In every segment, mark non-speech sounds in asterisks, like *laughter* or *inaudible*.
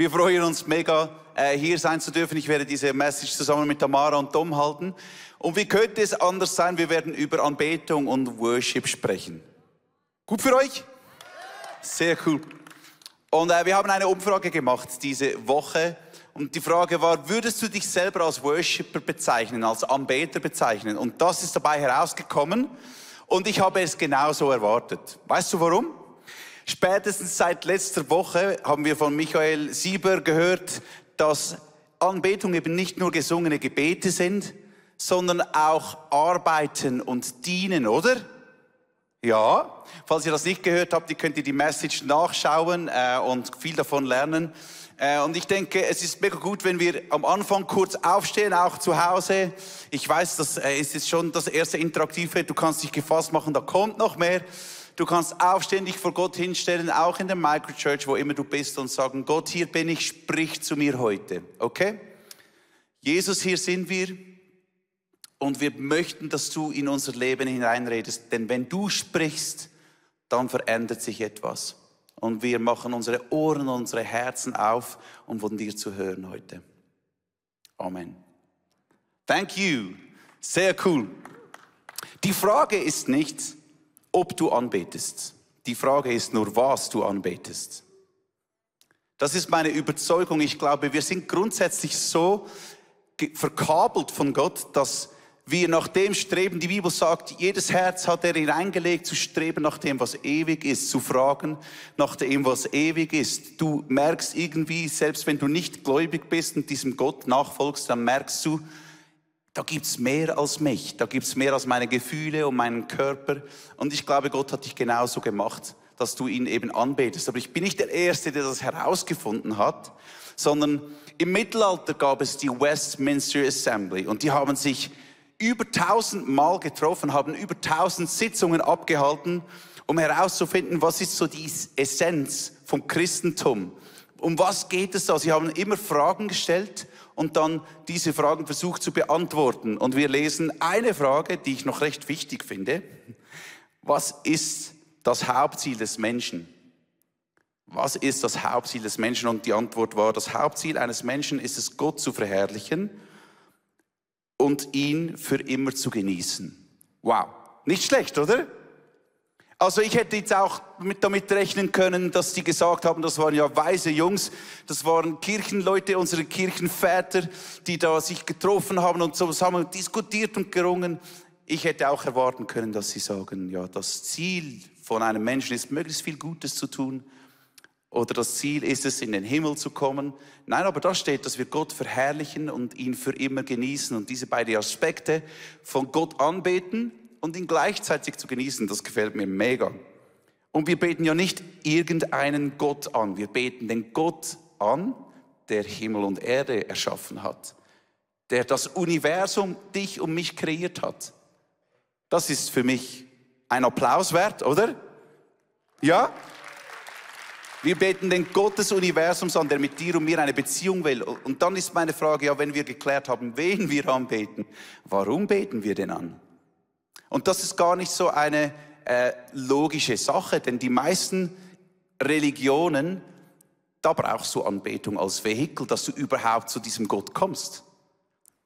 Wir freuen uns mega, äh, hier sein zu dürfen. Ich werde diese Message zusammen mit Tamara und Tom halten. Und wie könnte es anders sein? Wir werden über Anbetung und Worship sprechen. Gut für euch? Sehr cool. Und äh, wir haben eine Umfrage gemacht diese Woche. Und die Frage war, würdest du dich selber als Worshipper bezeichnen, als Anbeter bezeichnen? Und das ist dabei herausgekommen. Und ich habe es genauso erwartet. Weißt du warum? Spätestens seit letzter Woche haben wir von Michael Sieber gehört, dass Anbetung eben nicht nur gesungene Gebete sind, sondern auch Arbeiten und Dienen, oder? Ja, falls ihr das nicht gehört habt, ihr könnt ihr die Message nachschauen äh, und viel davon lernen. Äh, und ich denke, es ist mega gut, wenn wir am Anfang kurz aufstehen, auch zu Hause. Ich weiß, das äh, ist jetzt schon das erste Interaktive. Du kannst dich gefasst machen, da kommt noch mehr. Du kannst aufstehen, dich vor Gott hinstellen, auch in der Microchurch, wo immer du bist, und sagen, Gott, hier bin ich, sprich zu mir heute. Okay? Jesus, hier sind wir. Und wir möchten, dass du in unser Leben hineinredest. Denn wenn du sprichst, dann verändert sich etwas. Und wir machen unsere Ohren unsere Herzen auf, um von dir zu hören heute. Amen. Thank you. Sehr cool. Die Frage ist nicht, ob du anbetest. Die Frage ist nur, was du anbetest. Das ist meine Überzeugung. Ich glaube, wir sind grundsätzlich so verkabelt von Gott, dass wir nach dem streben, die Bibel sagt, jedes Herz hat er hineingelegt, zu streben nach dem, was ewig ist, zu fragen nach dem, was ewig ist. Du merkst irgendwie, selbst wenn du nicht gläubig bist und diesem Gott nachfolgst, dann merkst du, da gibt's mehr als mich, da gibt's mehr als meine Gefühle und meinen Körper. Und ich glaube, Gott hat dich genauso gemacht, dass du ihn eben anbetest. Aber ich bin nicht der Erste, der das herausgefunden hat, sondern im Mittelalter gab es die Westminster Assembly und die haben sich über tausend Mal getroffen, haben über tausend Sitzungen abgehalten, um herauszufinden, was ist so die Essenz vom Christentum. Um was geht es da? Sie haben immer Fragen gestellt und dann diese Fragen versucht zu beantworten. Und wir lesen eine Frage, die ich noch recht wichtig finde. Was ist das Hauptziel des Menschen? Was ist das Hauptziel des Menschen? Und die Antwort war, das Hauptziel eines Menschen ist es, Gott zu verherrlichen und ihn für immer zu genießen. Wow, nicht schlecht, oder? Also ich hätte jetzt auch mit, damit rechnen können, dass die gesagt haben, das waren ja weise Jungs, das waren Kirchenleute, unsere Kirchenväter, die da sich getroffen haben und zusammen diskutiert und gerungen. Ich hätte auch erwarten können, dass sie sagen, ja, das Ziel von einem Menschen ist, möglichst viel Gutes zu tun oder das Ziel ist es, in den Himmel zu kommen. Nein, aber da steht, dass wir Gott verherrlichen und ihn für immer genießen und diese beiden Aspekte von Gott anbeten und ihn gleichzeitig zu genießen, das gefällt mir mega. Und wir beten ja nicht irgendeinen Gott an, wir beten den Gott an, der Himmel und Erde erschaffen hat, der das Universum, dich und mich kreiert hat. Das ist für mich ein Applaus wert, oder? Ja? Wir beten den Gott des Universums an, der mit dir und mir eine Beziehung will. Und dann ist meine Frage, ja, wenn wir geklärt haben, wen wir anbeten, warum beten wir denn an? Und das ist gar nicht so eine äh, logische Sache, denn die meisten Religionen, da brauchst du Anbetung als Vehikel, dass du überhaupt zu diesem Gott kommst.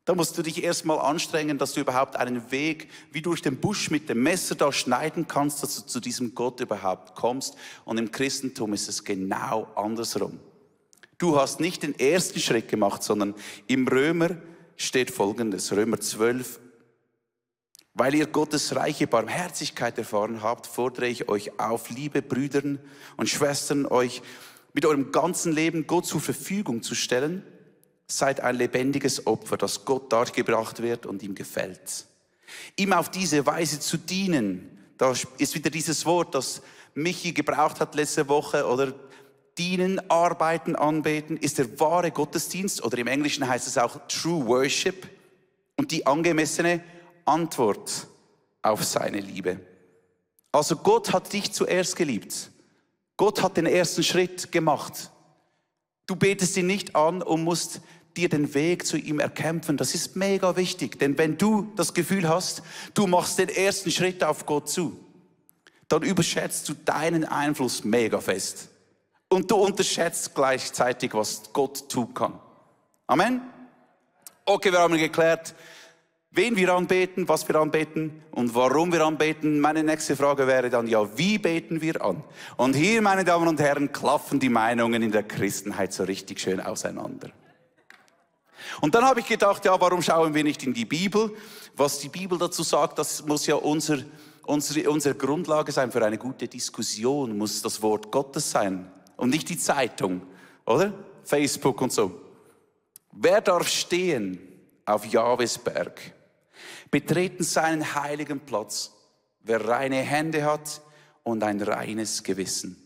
Da musst du dich erstmal anstrengen, dass du überhaupt einen Weg wie durch den Busch mit dem Messer da schneiden kannst, dass du zu diesem Gott überhaupt kommst. Und im Christentum ist es genau andersrum. Du hast nicht den ersten Schritt gemacht, sondern im Römer steht Folgendes, Römer 12, weil ihr Gottes reiche Barmherzigkeit erfahren habt, fordere ich euch auf, liebe Brüder und Schwestern, euch mit eurem ganzen Leben Gott zur Verfügung zu stellen Seid ein lebendiges Opfer, das Gott dargebracht wird und ihm gefällt. Ihm auf diese Weise zu dienen, da ist wieder dieses Wort, das Michi gebraucht hat letzte Woche, oder dienen, arbeiten, anbeten, ist der wahre Gottesdienst, oder im Englischen heißt es auch True Worship, und die angemessene Antwort auf seine Liebe. Also Gott hat dich zuerst geliebt. Gott hat den ersten Schritt gemacht. Du betest ihn nicht an und musst dir den Weg zu ihm erkämpfen. Das ist mega wichtig, denn wenn du das Gefühl hast, du machst den ersten Schritt auf Gott zu, dann überschätzt du deinen Einfluss mega fest. Und du unterschätzt gleichzeitig, was Gott tun kann. Amen? Okay, wir haben geklärt, wen wir anbeten, was wir anbeten und warum wir anbeten. Meine nächste Frage wäre dann, ja, wie beten wir an? Und hier, meine Damen und Herren, klaffen die Meinungen in der Christenheit so richtig schön auseinander. Und dann habe ich gedacht, ja, warum schauen wir nicht in die Bibel? Was die Bibel dazu sagt, das muss ja unser, unsere, unsere Grundlage sein für eine gute Diskussion, muss das Wort Gottes sein und nicht die Zeitung, oder? Facebook und so. Wer darf stehen auf Jahwes Berg? Betreten seinen heiligen Platz, wer reine Hände hat und ein reines Gewissen.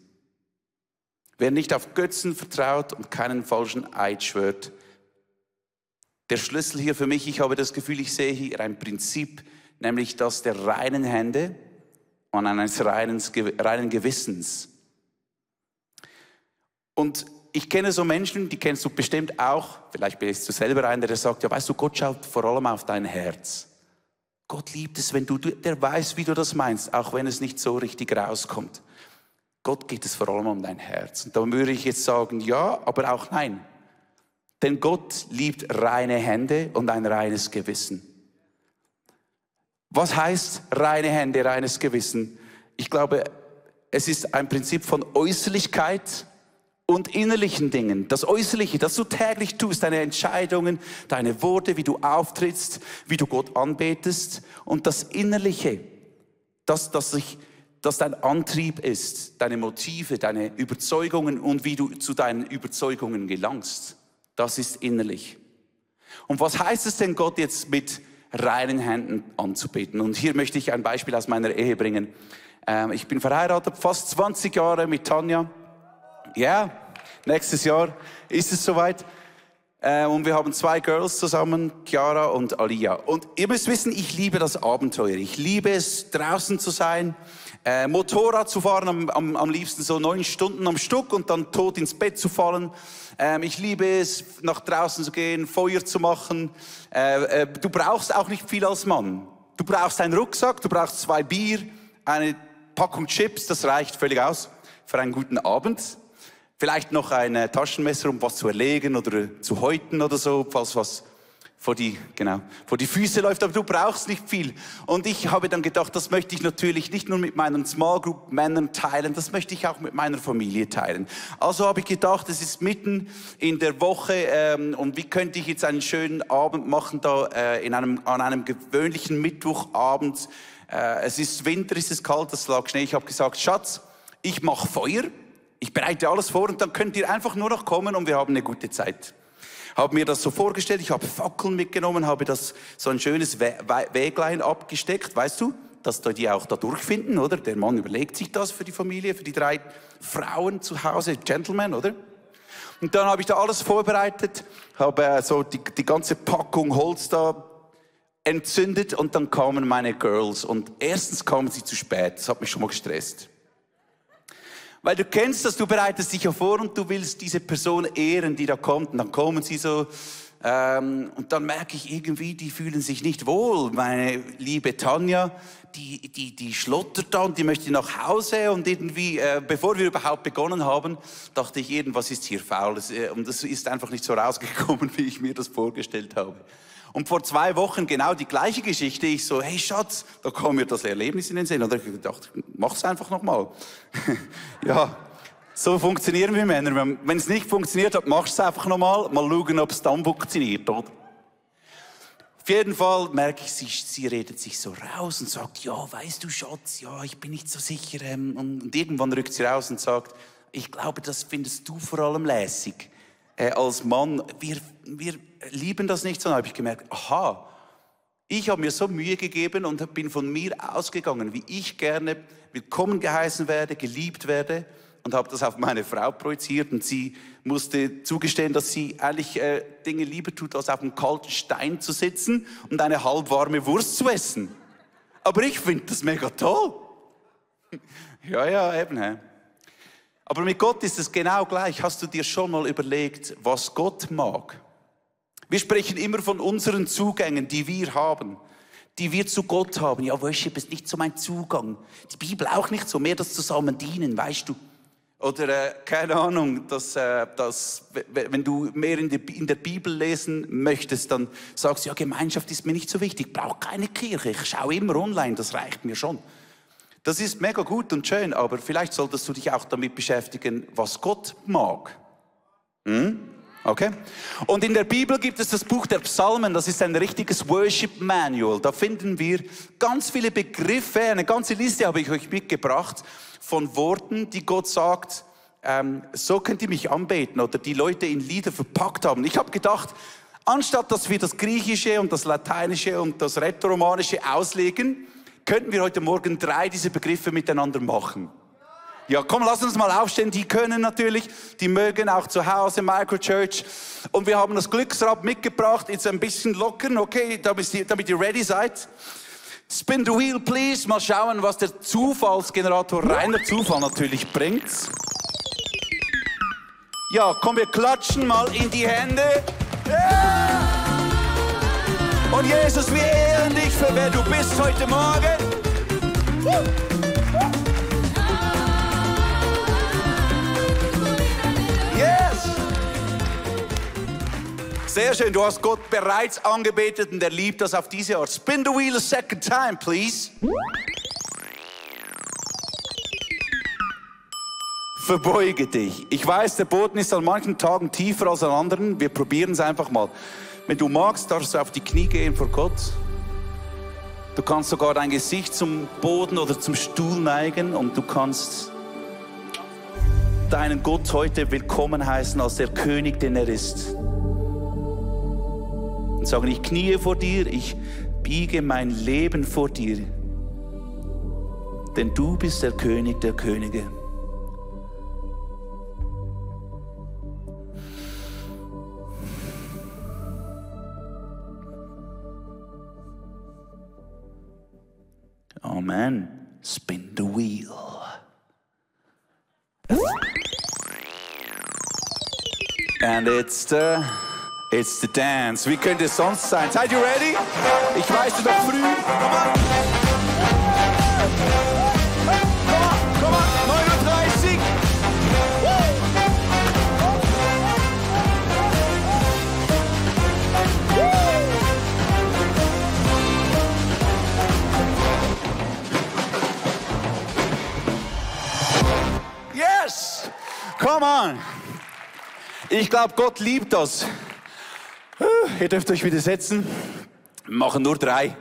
Wer nicht auf Götzen vertraut und keinen falschen Eid schwört, der Schlüssel hier für mich, ich habe das Gefühl, ich sehe hier ein Prinzip, nämlich das der reinen Hände und eines reinen, reinen Gewissens. Und ich kenne so Menschen, die kennst du bestimmt auch, vielleicht bist du selber einer, der sagt, ja weißt du, Gott schaut vor allem auf dein Herz. Gott liebt es, wenn du, der weiß, wie du das meinst, auch wenn es nicht so richtig rauskommt. Gott geht es vor allem um dein Herz. Und da würde ich jetzt sagen, ja, aber auch nein. Denn Gott liebt reine Hände und ein reines Gewissen. Was heißt reine Hände, reines Gewissen? Ich glaube, es ist ein Prinzip von Äußerlichkeit und innerlichen Dingen. Das Äußerliche, das du täglich tust, deine Entscheidungen, deine Worte, wie du auftrittst, wie du Gott anbetest. Und das Innerliche, das, das, sich, das dein Antrieb ist, deine Motive, deine Überzeugungen und wie du zu deinen Überzeugungen gelangst das ist innerlich. Und was heißt es denn, Gott jetzt mit reinen Händen anzubeten? Und hier möchte ich ein Beispiel aus meiner Ehe bringen. Ähm, ich bin verheiratet, fast 20 Jahre mit Tanja. Ja, nächstes Jahr ist es soweit. Äh, und wir haben zwei Girls zusammen, Chiara und Alia. Und ihr müsst wissen, ich liebe das Abenteuer. Ich liebe es, draußen zu sein, äh, Motorrad zu fahren, am, am, am liebsten so neun Stunden am Stück und dann tot ins Bett zu fallen. Ähm, ich liebe es, nach draußen zu gehen, Feuer zu machen. Äh, äh, du brauchst auch nicht viel als Mann. Du brauchst einen Rucksack, du brauchst zwei Bier, eine Packung Chips, das reicht völlig aus für einen guten Abend. Vielleicht noch ein Taschenmesser, um was zu erlegen oder zu häuten oder so, falls was vor die, genau, vor die Füße läuft, aber du brauchst nicht viel. Und ich habe dann gedacht, das möchte ich natürlich nicht nur mit meinen Small Group Männern teilen, das möchte ich auch mit meiner Familie teilen. Also habe ich gedacht, es ist mitten in der Woche ähm, und wie könnte ich jetzt einen schönen Abend machen da äh, in einem, an einem gewöhnlichen Mittwochabend. Äh, es ist Winter, es ist kalt, es lag Schnee. Ich habe gesagt, Schatz, ich mache Feuer, ich bereite alles vor und dann könnt ihr einfach nur noch kommen und wir haben eine gute Zeit habe mir das so vorgestellt, ich habe Fackeln mitgenommen, habe das so ein schönes We We Weglein abgesteckt, weißt du, dass die auch da durchfinden, oder? Der Mann überlegt sich das für die Familie, für die drei Frauen zu Hause, Gentlemen, oder? Und dann habe ich da alles vorbereitet, habe äh, so die, die ganze Packung Holz da entzündet und dann kamen meine Girls und erstens kamen sie zu spät, das hat mich schon mal gestresst. Weil du kennst das, du bereitest dich ja vor und du willst diese Person ehren, die da kommt. Und dann kommen sie so ähm, und dann merke ich irgendwie, die fühlen sich nicht wohl. Meine liebe Tanja, die, die, die schlottert da und die möchte nach Hause und irgendwie, äh, bevor wir überhaupt begonnen haben, dachte ich, irgendwas ist hier faul. Äh, und das ist einfach nicht so rausgekommen, *laughs* wie ich mir das vorgestellt habe. Und vor zwei Wochen genau die gleiche Geschichte. Ich so, hey Schatz, da kam mir das Erlebnis in den Sinn. Und ich gedacht, mach's einfach nochmal. *laughs* ja, so funktionieren wir Männer. Wenn es nicht funktioniert hat, mach's einfach nochmal. Mal schauen, ob es dann funktioniert, oder? Auf jeden Fall merke ich, sie, sie redet sich so raus und sagt, ja, weißt du, Schatz, ja, ich bin nicht so sicher. Ähm, und irgendwann rückt sie raus und sagt, ich glaube, das findest du vor allem lässig äh, als Mann, wir, wir lieben das nicht so. Dann habe ich gemerkt, aha, ich habe mir so Mühe gegeben und bin von mir ausgegangen, wie ich gerne willkommen geheißen werde, geliebt werde und habe das auf meine Frau projiziert und sie musste zugestehen, dass sie eigentlich äh, Dinge lieber tut, als auf einem kalten Stein zu sitzen und eine halbwarme Wurst zu essen. Aber ich finde das mega toll. *laughs* ja, ja, eben. He. Aber mit Gott ist es genau gleich. Hast du dir schon mal überlegt, was Gott mag? Wir sprechen immer von unseren Zugängen, die wir haben, die wir zu Gott haben. Ja, Worship ist nicht so mein Zugang. Die Bibel auch nicht so, mehr das Zusammendienen, weißt du. Oder äh, keine Ahnung, dass, äh, dass, wenn du mehr in, die, in der Bibel lesen möchtest, dann sagst du, ja, Gemeinschaft ist mir nicht so wichtig, ich brauche keine Kirche, ich schaue immer online, das reicht mir schon. Das ist mega gut und schön, aber vielleicht solltest du dich auch damit beschäftigen, was Gott mag. Hm? Okay? Und in der Bibel gibt es das Buch der Psalmen, das ist ein richtiges Worship Manual. Da finden wir ganz viele Begriffe, eine ganze Liste habe ich euch mitgebracht von Worten, die Gott sagt, ähm, so könnt ihr mich anbeten oder die Leute in Lieder verpackt haben. Ich habe gedacht, anstatt dass wir das Griechische und das Lateinische und das Rätoromanische auslegen, könnten wir heute Morgen drei dieser Begriffe miteinander machen. Ja, komm, lass uns mal aufstehen. Die können natürlich, die mögen auch zu Hause Microchurch. Und wir haben das Glücksrad mitgebracht. Jetzt ein bisschen lockern, okay, damit ihr, ready seid. Spin the wheel, please. Mal schauen, was der Zufallsgenerator, reiner Zufall natürlich bringt. Ja, komm, wir klatschen mal in die Hände. Yeah! Und Jesus, wir ehren dich für wer du bist heute Morgen. Yes! Sehr schön, du hast Gott bereits angebetet und er liebt das auf diese Art. Spin the wheel a second time, please. Verbeuge dich. Ich weiß, der Boden ist an manchen Tagen tiefer als an anderen. Wir probieren es einfach mal. Wenn du magst, darfst du auf die Knie gehen vor Gott. Du kannst sogar dein Gesicht zum Boden oder zum Stuhl neigen und du kannst deinen Gott heute willkommen heißen als der König, den er ist. Und sagen, ich kniee vor dir, ich biege mein Leben vor dir, denn du bist der König der Könige. Amen. Spin the wheel. And it's the, it's the dance. Wie könnte es sonst sein? Seid ihr ready? Ich weiß es noch früh. Ich glaube, Gott liebt das. Ihr dürft euch wieder setzen. Wir machen nur drei.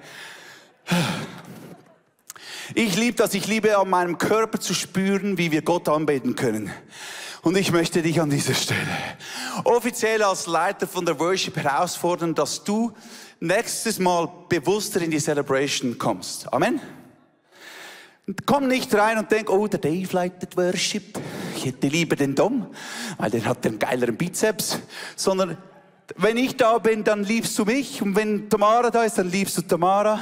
Ich liebe das. Ich liebe an meinem Körper zu spüren, wie wir Gott anbeten können. Und ich möchte dich an dieser Stelle offiziell als Leiter von der Worship herausfordern, dass du nächstes Mal bewusster in die Celebration kommst. Amen. Komm nicht rein und denk, oh, der Dave leitet Worship. Ich hätte lieber den Dom, weil der hat den geileren Bizeps. Sondern wenn ich da bin, dann liebst du mich. Und wenn Tamara da ist, dann liebst du Tamara.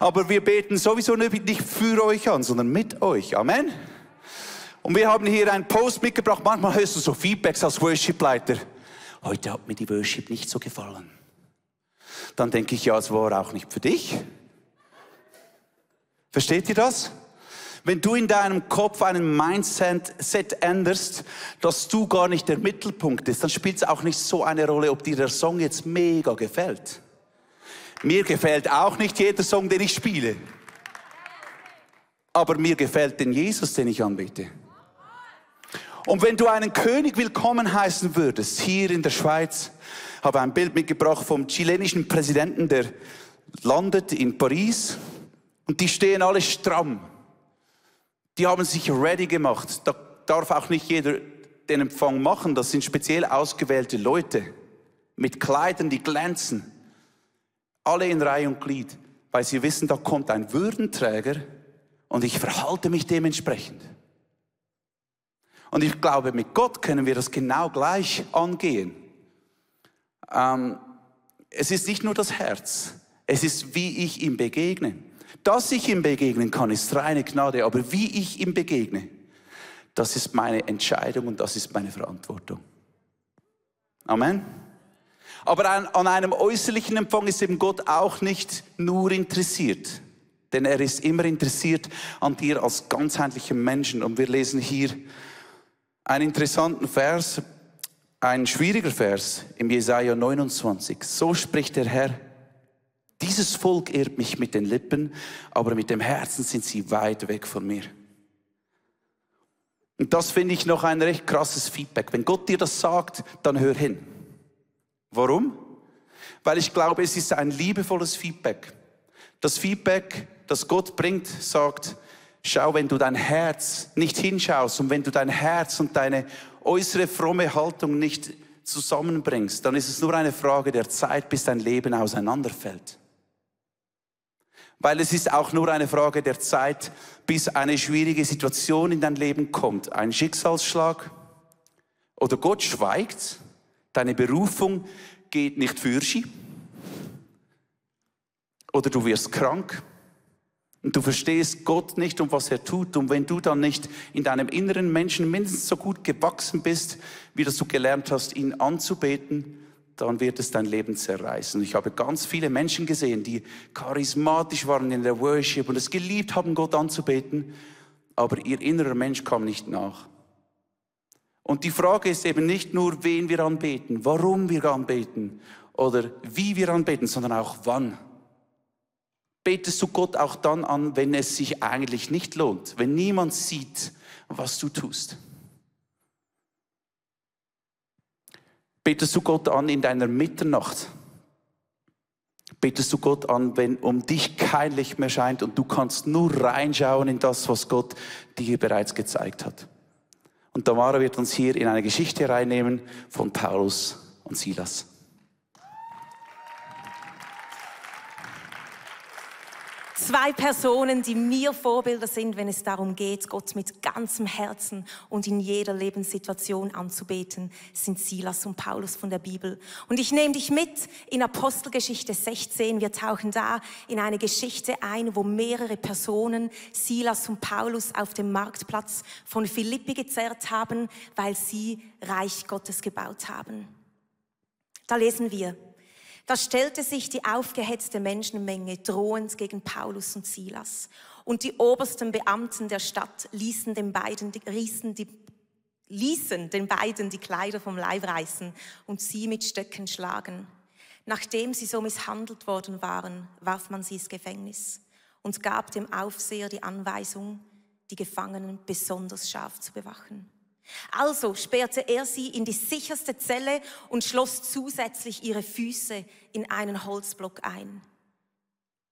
Aber wir beten sowieso nicht für euch an, sondern mit euch. Amen. Und wir haben hier einen Post mitgebracht. Manchmal hörst du so Feedbacks als Worship-Leiter. Heute hat mir die Worship nicht so gefallen. Dann denke ich, ja, es war auch nicht für dich. Versteht ihr das? Wenn du in deinem Kopf einen Mindset änderst, dass du gar nicht der Mittelpunkt bist, dann spielt es auch nicht so eine Rolle, ob dir der Song jetzt mega gefällt. Mir gefällt auch nicht jeder Song, den ich spiele. Aber mir gefällt den Jesus, den ich anbete. Und wenn du einen König willkommen heißen würdest, hier in der Schweiz, habe ein Bild mitgebracht vom chilenischen Präsidenten, der landet in Paris und die stehen alle stramm. Die haben sich ready gemacht. Da darf auch nicht jeder den Empfang machen. Das sind speziell ausgewählte Leute mit Kleidern, die glänzen. Alle in Reihe und Glied, weil sie wissen, da kommt ein Würdenträger und ich verhalte mich dementsprechend. Und ich glaube, mit Gott können wir das genau gleich angehen. Ähm, es ist nicht nur das Herz, es ist, wie ich ihm begegne. Dass ich ihm begegnen kann, ist reine Gnade, aber wie ich ihm begegne, das ist meine Entscheidung und das ist meine Verantwortung. Amen. Aber an, an einem äußerlichen Empfang ist eben Gott auch nicht nur interessiert. Denn er ist immer interessiert an dir als ganzheitlichen Menschen. Und wir lesen hier einen interessanten Vers, ein schwieriger Vers im Jesaja 29. So spricht der Herr. Dieses Volk ehrt mich mit den Lippen, aber mit dem Herzen sind sie weit weg von mir. Und das finde ich noch ein recht krasses Feedback. Wenn Gott dir das sagt, dann hör hin. Warum? Weil ich glaube, es ist ein liebevolles Feedback. Das Feedback, das Gott bringt, sagt, schau, wenn du dein Herz nicht hinschaust und wenn du dein Herz und deine äußere fromme Haltung nicht zusammenbringst, dann ist es nur eine Frage der Zeit, bis dein Leben auseinanderfällt. Weil es ist auch nur eine Frage der Zeit, bis eine schwierige Situation in dein Leben kommt. Ein Schicksalsschlag oder Gott schweigt, deine Berufung geht nicht für sie. Oder du wirst krank und du verstehst Gott nicht und was er tut. Und wenn du dann nicht in deinem inneren Menschen mindestens so gut gewachsen bist, wie dass du gelernt hast, ihn anzubeten, dann wird es dein Leben zerreißen. Ich habe ganz viele Menschen gesehen, die charismatisch waren in der Worship und es geliebt haben, Gott anzubeten, aber ihr innerer Mensch kam nicht nach. Und die Frage ist eben nicht nur, wen wir anbeten, warum wir anbeten oder wie wir anbeten, sondern auch wann. Betest du Gott auch dann an, wenn es sich eigentlich nicht lohnt, wenn niemand sieht, was du tust? Betest du Gott an in deiner Mitternacht? Betest du Gott an, wenn um dich kein Licht mehr scheint und du kannst nur reinschauen in das, was Gott dir bereits gezeigt hat? Und Tamara wird uns hier in eine Geschichte reinnehmen von Paulus und Silas. Zwei Personen, die mir Vorbilder sind, wenn es darum geht, Gott mit ganzem Herzen und in jeder Lebenssituation anzubeten, sind Silas und Paulus von der Bibel. Und ich nehme dich mit in Apostelgeschichte 16. Wir tauchen da in eine Geschichte ein, wo mehrere Personen Silas und Paulus auf dem Marktplatz von Philippi gezerrt haben, weil sie Reich Gottes gebaut haben. Da lesen wir, da stellte sich die aufgehetzte Menschenmenge drohend gegen Paulus und Silas. Und die obersten Beamten der Stadt ließen den beiden, die, ließen, die, ließen den beiden die Kleider vom Leib reißen und sie mit Stöcken schlagen. Nachdem sie so misshandelt worden waren, warf man sie ins Gefängnis und gab dem Aufseher die Anweisung, die Gefangenen besonders scharf zu bewachen. Also sperrte er sie in die sicherste Zelle und schloss zusätzlich ihre Füße in einen Holzblock ein.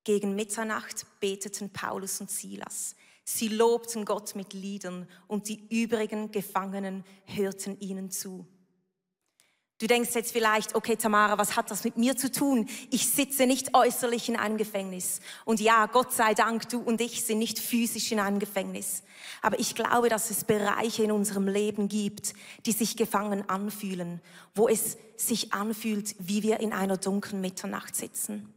Gegen Mitternacht beteten Paulus und Silas. Sie lobten Gott mit Liedern und die übrigen Gefangenen hörten ihnen zu. Du denkst jetzt vielleicht, okay Tamara, was hat das mit mir zu tun? Ich sitze nicht äußerlich in einem Gefängnis. Und ja, Gott sei Dank, du und ich sind nicht physisch in einem Gefängnis. Aber ich glaube, dass es Bereiche in unserem Leben gibt, die sich gefangen anfühlen, wo es sich anfühlt, wie wir in einer dunklen Mitternacht sitzen.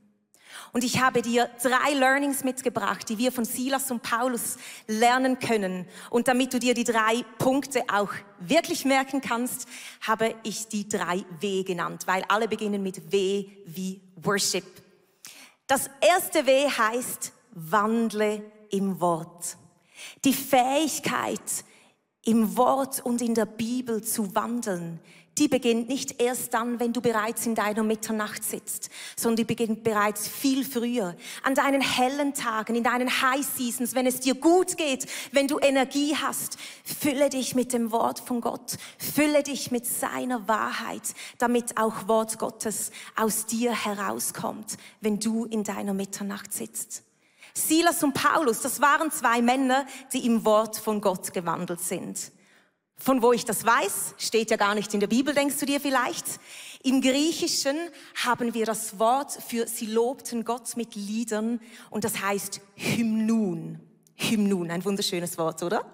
Und ich habe dir drei Learnings mitgebracht, die wir von Silas und Paulus lernen können. Und damit du dir die drei Punkte auch wirklich merken kannst, habe ich die drei W genannt, weil alle beginnen mit W wie Worship. Das erste W heißt, wandle im Wort. Die Fähigkeit, im Wort und in der Bibel zu wandeln, die beginnt nicht erst dann, wenn du bereits in deiner Mitternacht sitzt, sondern die beginnt bereits viel früher. An deinen hellen Tagen, in deinen High Seasons, wenn es dir gut geht, wenn du Energie hast, fülle dich mit dem Wort von Gott, fülle dich mit seiner Wahrheit, damit auch Wort Gottes aus dir herauskommt, wenn du in deiner Mitternacht sitzt. Silas und Paulus, das waren zwei Männer, die im Wort von Gott gewandelt sind. Von wo ich das weiß, steht ja gar nicht in der Bibel, denkst du dir vielleicht. Im Griechischen haben wir das Wort für sie lobten Gott mit Liedern und das heißt Hymnun. Hymnun, ein wunderschönes Wort, oder?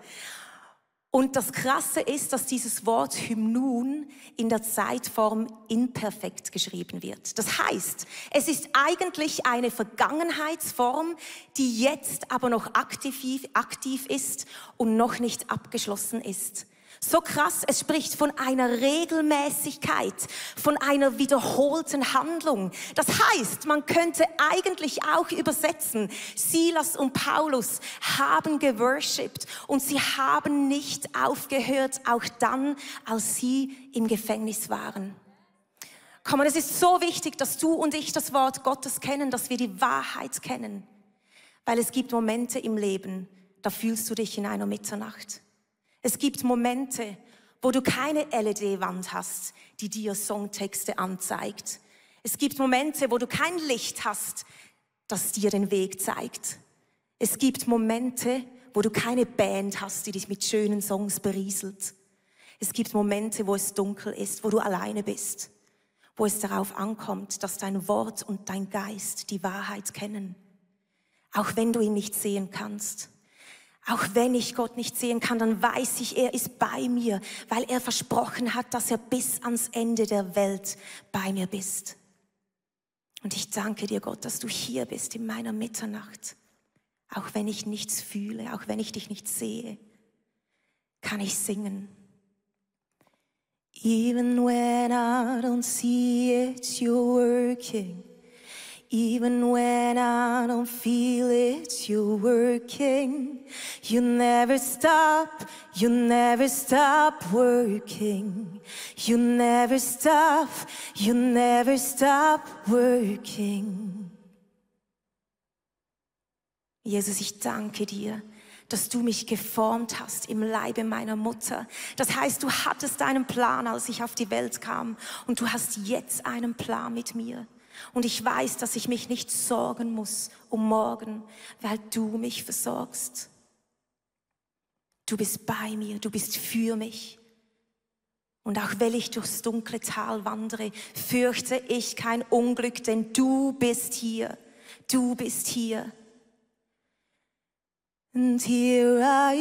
Und das Krasse ist, dass dieses Wort Hymnun in der Zeitform imperfekt geschrieben wird. Das heißt, es ist eigentlich eine Vergangenheitsform, die jetzt aber noch aktiv, aktiv ist und noch nicht abgeschlossen ist. So krass, es spricht von einer Regelmäßigkeit, von einer wiederholten Handlung. Das heißt, man könnte eigentlich auch übersetzen, Silas und Paulus haben geworshipped und sie haben nicht aufgehört, auch dann, als sie im Gefängnis waren. Komm, es ist so wichtig, dass du und ich das Wort Gottes kennen, dass wir die Wahrheit kennen. Weil es gibt Momente im Leben, da fühlst du dich in einer Mitternacht. Es gibt Momente, wo du keine LED-Wand hast, die dir Songtexte anzeigt. Es gibt Momente, wo du kein Licht hast, das dir den Weg zeigt. Es gibt Momente, wo du keine Band hast, die dich mit schönen Songs berieselt. Es gibt Momente, wo es dunkel ist, wo du alleine bist, wo es darauf ankommt, dass dein Wort und dein Geist die Wahrheit kennen, auch wenn du ihn nicht sehen kannst. Auch wenn ich Gott nicht sehen kann, dann weiß ich, er ist bei mir, weil er versprochen hat, dass er bis ans Ende der Welt bei mir bist. Und ich danke dir, Gott, dass du hier bist in meiner Mitternacht. Auch wenn ich nichts fühle, auch wenn ich dich nicht sehe, kann ich singen. Even when I don't see it, you're working. Even when I don't feel it, you're working. You never stop, you never stop working. You never stop, you never stop working. Jesus, ich danke dir, dass du mich geformt hast im Leibe meiner Mutter. Das heißt, du hattest einen Plan, als ich auf die Welt kam und du hast jetzt einen Plan mit mir. Und ich weiß, dass ich mich nicht sorgen muss um morgen, weil du mich versorgst. Du bist bei mir, du bist für mich. Und auch wenn ich durchs dunkle Tal wandere, fürchte ich kein Unglück, denn du bist hier. Du bist hier. And here I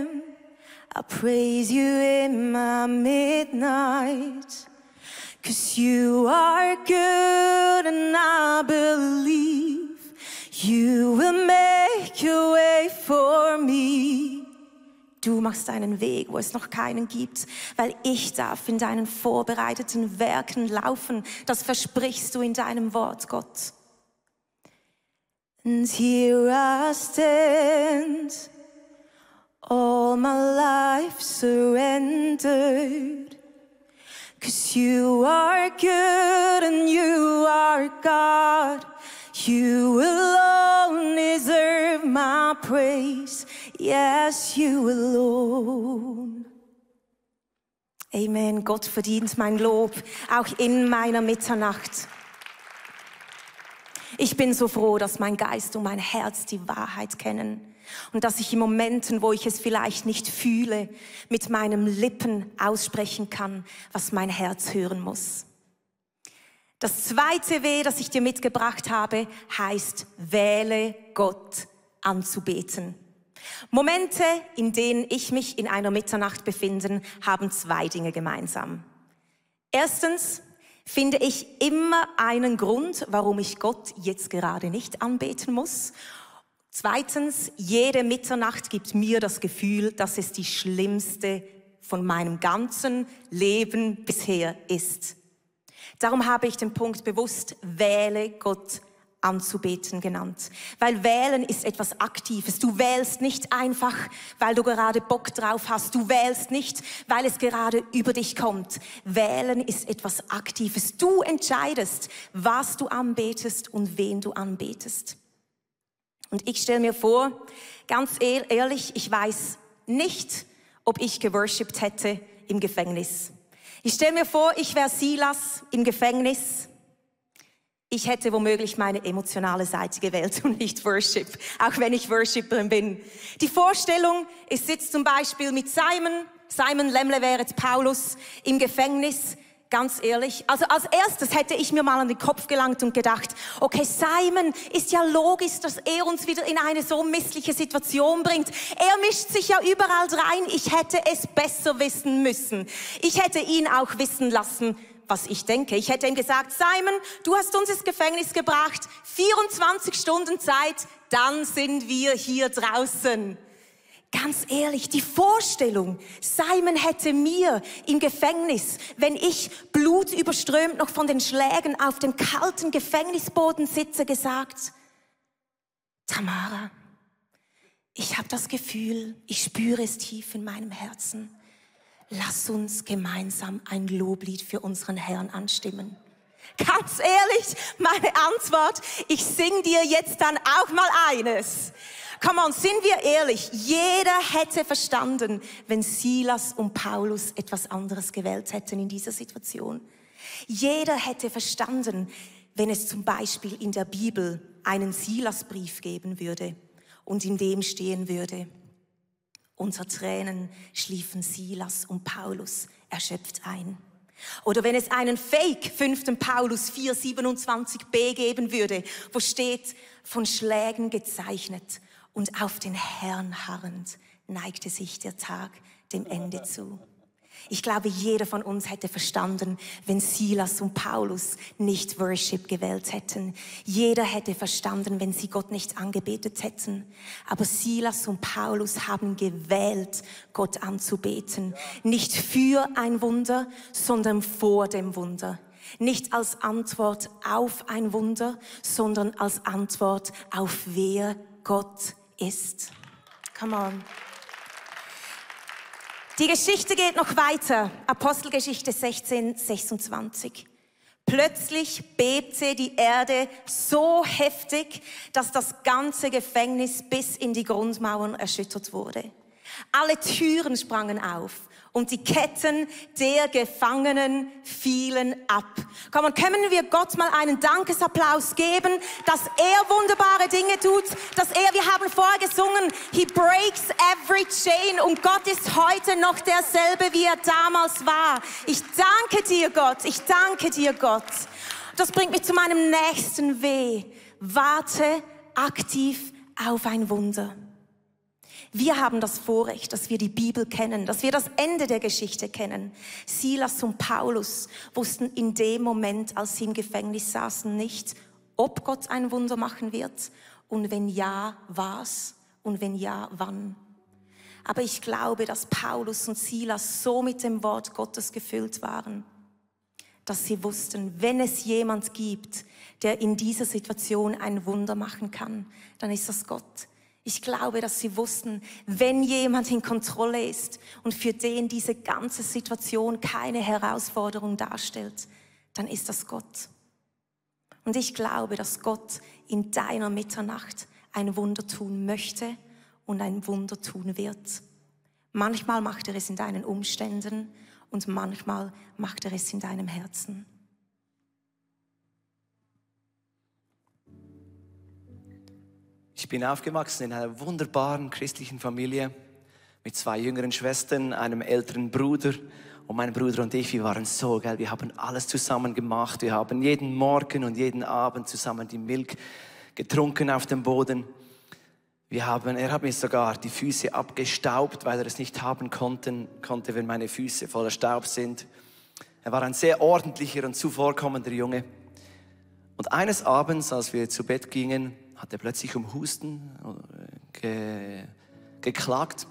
am, I praise you in my midnight. Cause you are good and I believe you will make your way for me. Du machst einen Weg, wo es noch keinen gibt, weil ich darf in deinen vorbereiteten Werken laufen. Das versprichst du in deinem Wort, Gott. And here I stand, all my life surrendered. Cause you are good and you are God. You alone deserve my praise. Yes, you alone. Amen. Gott verdient mein Lob, auch in meiner Mitternacht. Ich bin so froh, dass mein Geist und mein Herz die Wahrheit kennen und dass ich in Momenten, wo ich es vielleicht nicht fühle, mit meinen Lippen aussprechen kann, was mein Herz hören muss. Das zweite W, das ich dir mitgebracht habe, heißt, wähle Gott anzubeten. Momente, in denen ich mich in einer Mitternacht befinde, haben zwei Dinge gemeinsam. Erstens finde ich immer einen Grund, warum ich Gott jetzt gerade nicht anbeten muss. Zweitens, jede Mitternacht gibt mir das Gefühl, dass es die schlimmste von meinem ganzen Leben bisher ist. Darum habe ich den Punkt bewusst, wähle Gott anzubeten genannt. Weil wählen ist etwas Aktives. Du wählst nicht einfach, weil du gerade Bock drauf hast. Du wählst nicht, weil es gerade über dich kommt. Wählen ist etwas Aktives. Du entscheidest, was du anbetest und wen du anbetest. Und ich stelle mir vor, ganz ehrlich, ich weiß nicht, ob ich geworshipped hätte im Gefängnis. Ich stelle mir vor, ich wäre Silas im Gefängnis. Ich hätte womöglich meine emotionale Seite gewählt und nicht Worship, auch wenn ich Worshipperin bin. Die Vorstellung, ich sitze zum Beispiel mit Simon, Simon Lemle wäre jetzt Paulus im Gefängnis ganz ehrlich. Also als erstes hätte ich mir mal an den Kopf gelangt und gedacht, okay, Simon ist ja logisch, dass er uns wieder in eine so missliche Situation bringt. Er mischt sich ja überall rein. Ich hätte es besser wissen müssen. Ich hätte ihn auch wissen lassen, was ich denke. Ich hätte ihm gesagt, Simon, du hast uns ins Gefängnis gebracht, 24 Stunden Zeit, dann sind wir hier draußen. Ganz ehrlich, die Vorstellung, Simon hätte mir im Gefängnis, wenn ich blutüberströmt noch von den Schlägen auf dem kalten Gefängnisboden sitze, gesagt, Tamara, ich habe das Gefühl, ich spüre es tief in meinem Herzen. Lass uns gemeinsam ein Loblied für unseren Herrn anstimmen. Ganz ehrlich, meine Antwort, ich sing dir jetzt dann auch mal eines. Come on, sind wir ehrlich, jeder hätte verstanden, wenn Silas und Paulus etwas anderes gewählt hätten in dieser Situation. Jeder hätte verstanden, wenn es zum Beispiel in der Bibel einen Silasbrief geben würde und in dem stehen würde, unter Tränen schliefen Silas und Paulus erschöpft ein. Oder wenn es einen Fake 5. Paulus 4,27b geben würde, wo steht, von Schlägen gezeichnet und auf den Herrn harrend neigte sich der Tag dem Ende zu. Ich glaube, jeder von uns hätte verstanden, wenn Silas und Paulus nicht Worship gewählt hätten. Jeder hätte verstanden, wenn sie Gott nicht angebetet hätten. Aber Silas und Paulus haben gewählt, Gott anzubeten. Nicht für ein Wunder, sondern vor dem Wunder. Nicht als Antwort auf ein Wunder, sondern als Antwort auf wer Gott ist. Come on. Die Geschichte geht noch weiter. Apostelgeschichte 16, 26. Plötzlich bebte die Erde so heftig, dass das ganze Gefängnis bis in die Grundmauern erschüttert wurde. Alle Türen sprangen auf und die Ketten der Gefangenen fielen ab. Komm, und können wir Gott mal einen Dankesapplaus geben, dass er wunderbare Dinge tut, dass er, wir haben vorher gesungen, he breaks every chain und Gott ist heute noch derselbe, wie er damals war. Ich danke dir, Gott, ich danke dir, Gott. Das bringt mich zu meinem nächsten Weh. Warte aktiv auf ein Wunder. Wir haben das Vorrecht, dass wir die Bibel kennen, dass wir das Ende der Geschichte kennen. Silas und Paulus wussten in dem Moment, als sie im Gefängnis saßen, nicht, ob Gott ein Wunder machen wird und wenn ja, was und wenn ja, wann. Aber ich glaube, dass Paulus und Silas so mit dem Wort Gottes gefüllt waren, dass sie wussten, wenn es jemand gibt, der in dieser Situation ein Wunder machen kann, dann ist das Gott. Ich glaube, dass sie wussten, wenn jemand in Kontrolle ist und für den diese ganze Situation keine Herausforderung darstellt, dann ist das Gott. Und ich glaube, dass Gott in deiner Mitternacht ein Wunder tun möchte und ein Wunder tun wird. Manchmal macht er es in deinen Umständen und manchmal macht er es in deinem Herzen. Ich bin aufgewachsen in einer wunderbaren christlichen Familie mit zwei jüngeren Schwestern, einem älteren Bruder. Und mein Bruder und ich, wir waren so geil. Wir haben alles zusammen gemacht. Wir haben jeden Morgen und jeden Abend zusammen die Milch getrunken auf dem Boden. Wir haben, er hat mir sogar die Füße abgestaubt, weil er es nicht haben konnte, konnte, wenn meine Füße voller Staub sind. Er war ein sehr ordentlicher und zuvorkommender Junge. Und eines Abends, als wir zu Bett gingen, hat er plötzlich um Husten äh, ge, geklagt.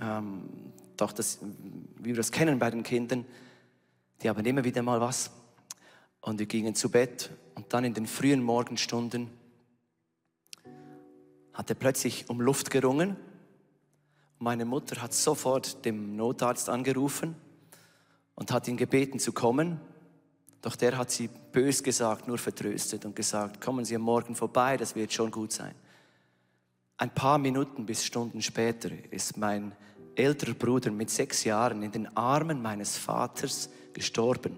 Ähm, doch das, wie wir das kennen bei den Kindern, die haben immer wieder mal was. Und wir gingen zu Bett und dann in den frühen Morgenstunden hat er plötzlich um Luft gerungen. Meine Mutter hat sofort dem Notarzt angerufen und hat ihn gebeten zu kommen. Doch der hat sie bös gesagt, nur vertröstet und gesagt, kommen Sie am Morgen vorbei, das wird schon gut sein. Ein paar Minuten bis Stunden später ist mein älterer Bruder mit sechs Jahren in den Armen meines Vaters gestorben.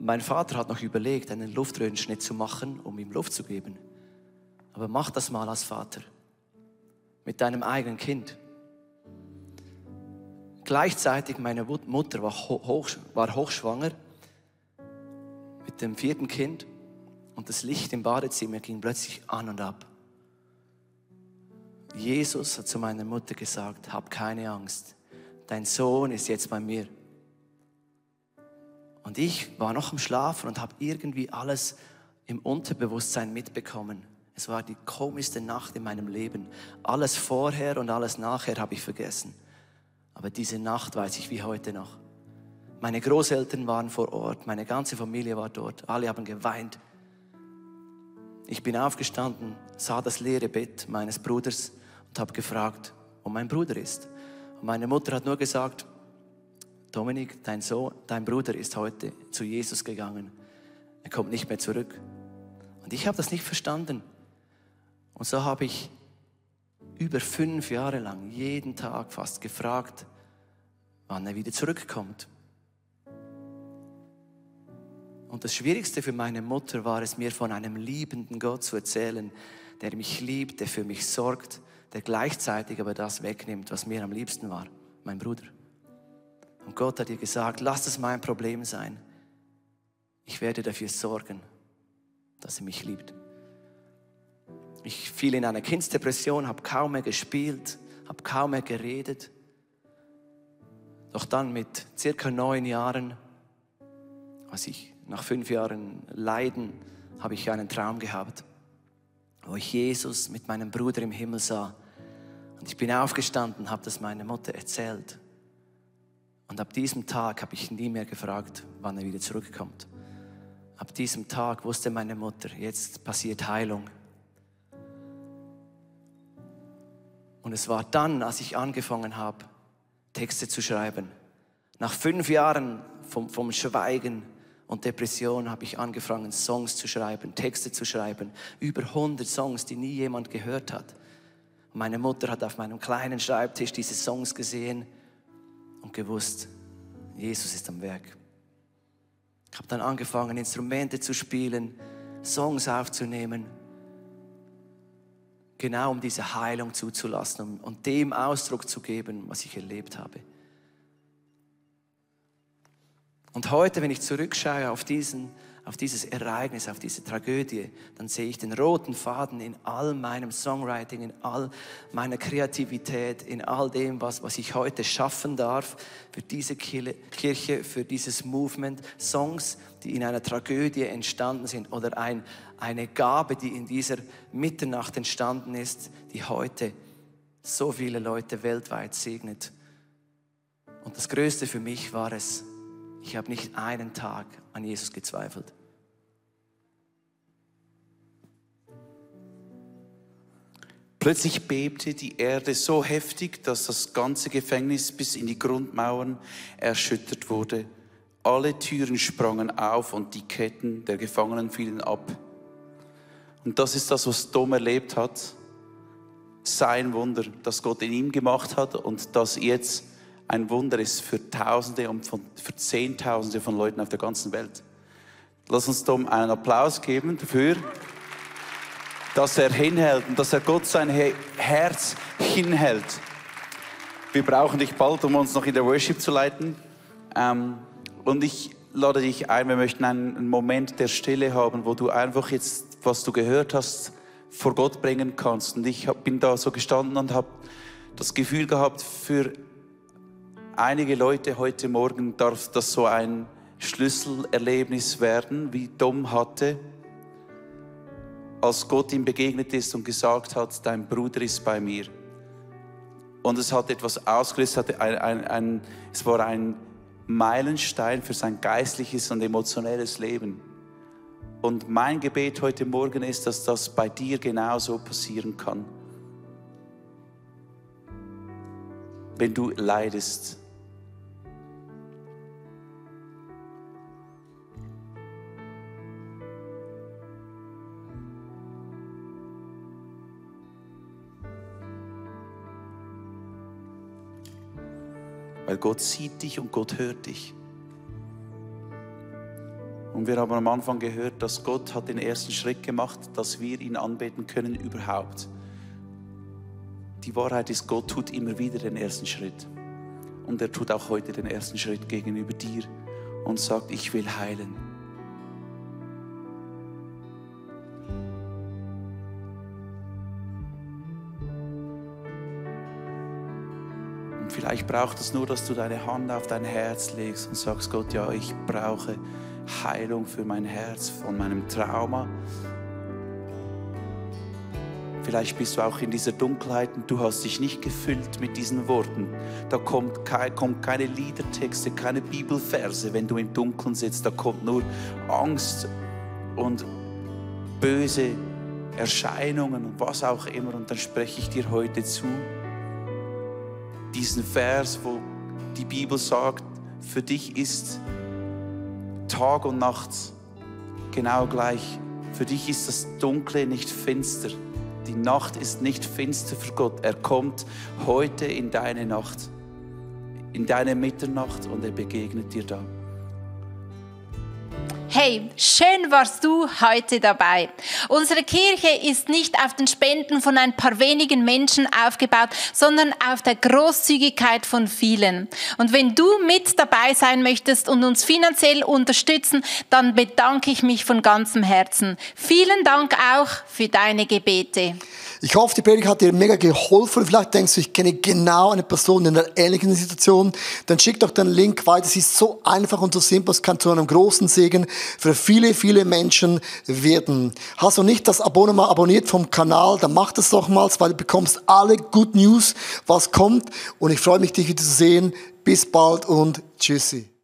Mein Vater hat noch überlegt, einen Luftröhrenschnitt zu machen, um ihm Luft zu geben. Aber mach das mal als Vater mit deinem eigenen Kind. Gleichzeitig meine Mutter war, hoch, war hochschwanger mit dem vierten Kind und das Licht im Badezimmer ging plötzlich an und ab. Jesus hat zu meiner Mutter gesagt, hab keine Angst, dein Sohn ist jetzt bei mir. Und ich war noch am Schlafen und habe irgendwie alles im Unterbewusstsein mitbekommen. Es war die komischste Nacht in meinem Leben. Alles vorher und alles nachher habe ich vergessen. Aber diese Nacht weiß ich wie heute noch. Meine Großeltern waren vor Ort, meine ganze Familie war dort, alle haben geweint. Ich bin aufgestanden, sah das leere Bett meines Bruders und habe gefragt, wo mein Bruder ist. Und meine Mutter hat nur gesagt, Dominik, dein Sohn, dein Bruder ist heute zu Jesus gegangen. Er kommt nicht mehr zurück. Und ich habe das nicht verstanden. Und so habe ich über fünf Jahre lang jeden Tag fast gefragt, wann er wieder zurückkommt. Und das Schwierigste für meine Mutter war es, mir von einem liebenden Gott zu erzählen, der mich liebt, der für mich sorgt, der gleichzeitig aber das wegnimmt, was mir am liebsten war, mein Bruder. Und Gott hat ihr gesagt, lass es mein Problem sein. Ich werde dafür sorgen, dass er mich liebt. Ich fiel in eine Kindsdepression, habe kaum mehr gespielt, habe kaum mehr geredet. Doch dann mit circa neun Jahren, als ich nach fünf Jahren Leiden, habe ich einen Traum gehabt, wo ich Jesus mit meinem Bruder im Himmel sah. Und ich bin aufgestanden, habe das meiner Mutter erzählt. Und ab diesem Tag habe ich nie mehr gefragt, wann er wieder zurückkommt. Ab diesem Tag wusste meine Mutter, jetzt passiert Heilung. Und es war dann, als ich angefangen habe, Texte zu schreiben. Nach fünf Jahren vom, vom Schweigen und Depression habe ich angefangen, Songs zu schreiben, Texte zu schreiben. Über 100 Songs, die nie jemand gehört hat. Meine Mutter hat auf meinem kleinen Schreibtisch diese Songs gesehen und gewusst, Jesus ist am Werk. Ich habe dann angefangen, Instrumente zu spielen, Songs aufzunehmen, genau um diese Heilung zuzulassen und, dem Ausdruck zu geben, was ich erlebt habe. Und heute, wenn ich zurückschaue auf, diesen, auf dieses Ereignis, auf diese Tragödie, dann sehe ich den roten Faden in all meinem Songwriting, in all meiner Kreativität, in all dem, was, was ich heute schaffen darf für diese Kirche, für dieses Movement. Songs, die in einer Tragödie entstanden sind oder ein, eine Gabe, die in dieser Mitternacht entstanden ist, die heute so viele Leute weltweit segnet. Und das Größte für mich war es, ich habe nicht einen Tag an Jesus gezweifelt. Plötzlich bebte die Erde so heftig, dass das ganze Gefängnis bis in die Grundmauern erschüttert wurde. Alle Türen sprangen auf und die Ketten der Gefangenen fielen ab. Und das ist das, was Dom erlebt hat. Sein Wunder, das Gott in ihm gemacht hat und das jetzt ein Wunder ist für Tausende und von, für Zehntausende von Leuten auf der ganzen Welt. Lass uns Tom einen Applaus geben dafür, dass er hinhält und dass er Gott sein Herz hinhält. Wir brauchen dich bald, um uns noch in der Worship zu leiten. Ähm, und ich lade dich ein, wir möchten einen Moment der Stille haben, wo du einfach jetzt, was du gehört hast, vor Gott bringen kannst. Und ich bin da so gestanden und habe das Gefühl gehabt, für einige Leute heute Morgen darf das so ein Schlüsselerlebnis werden, wie Dom hatte, als Gott ihm begegnet ist und gesagt hat, dein Bruder ist bei mir. Und es hat etwas ausgelöst, ein, ein, ein, es war ein Meilenstein für sein geistliches und emotionelles Leben. Und mein Gebet heute Morgen ist, dass das bei dir genauso passieren kann. Wenn du leidest, Weil Gott sieht dich und Gott hört dich. Und wir haben am Anfang gehört, dass Gott hat den ersten Schritt gemacht, dass wir ihn anbeten können überhaupt. Die Wahrheit ist, Gott tut immer wieder den ersten Schritt. Und er tut auch heute den ersten Schritt gegenüber dir und sagt, ich will heilen. Vielleicht braucht es nur, dass du deine Hand auf dein Herz legst und sagst, Gott, ja, ich brauche Heilung für mein Herz von meinem Trauma. Vielleicht bist du auch in dieser Dunkelheit und du hast dich nicht gefüllt mit diesen Worten. Da kommt, kein, kommt keine Liedertexte, keine Bibelverse, wenn du im Dunkeln sitzt. Da kommt nur Angst und böse Erscheinungen und was auch immer. Und dann spreche ich dir heute zu. Diesen Vers, wo die Bibel sagt, für dich ist Tag und Nacht genau gleich. Für dich ist das Dunkle nicht finster. Die Nacht ist nicht finster für Gott. Er kommt heute in deine Nacht, in deine Mitternacht und er begegnet dir da. Hey, schön warst du heute dabei. Unsere Kirche ist nicht auf den Spenden von ein paar wenigen Menschen aufgebaut, sondern auf der Großzügigkeit von vielen. Und wenn du mit dabei sein möchtest und uns finanziell unterstützen, dann bedanke ich mich von ganzem Herzen. Vielen Dank auch für deine Gebete. Ich hoffe, die Predigt hat dir mega geholfen. Vielleicht denkst du, ich kenne genau eine Person in einer ähnlichen Situation. Dann schick doch den Link weiter. Es ist so einfach und so simpel. Es kann zu einem großen Segen für viele, viele Menschen werden. Hast du nicht das Abonnement abonniert vom Kanal, dann mach das doch mal, weil du bekommst alle Good News, was kommt. Und ich freue mich, dich wieder zu sehen. Bis bald und tschüssi.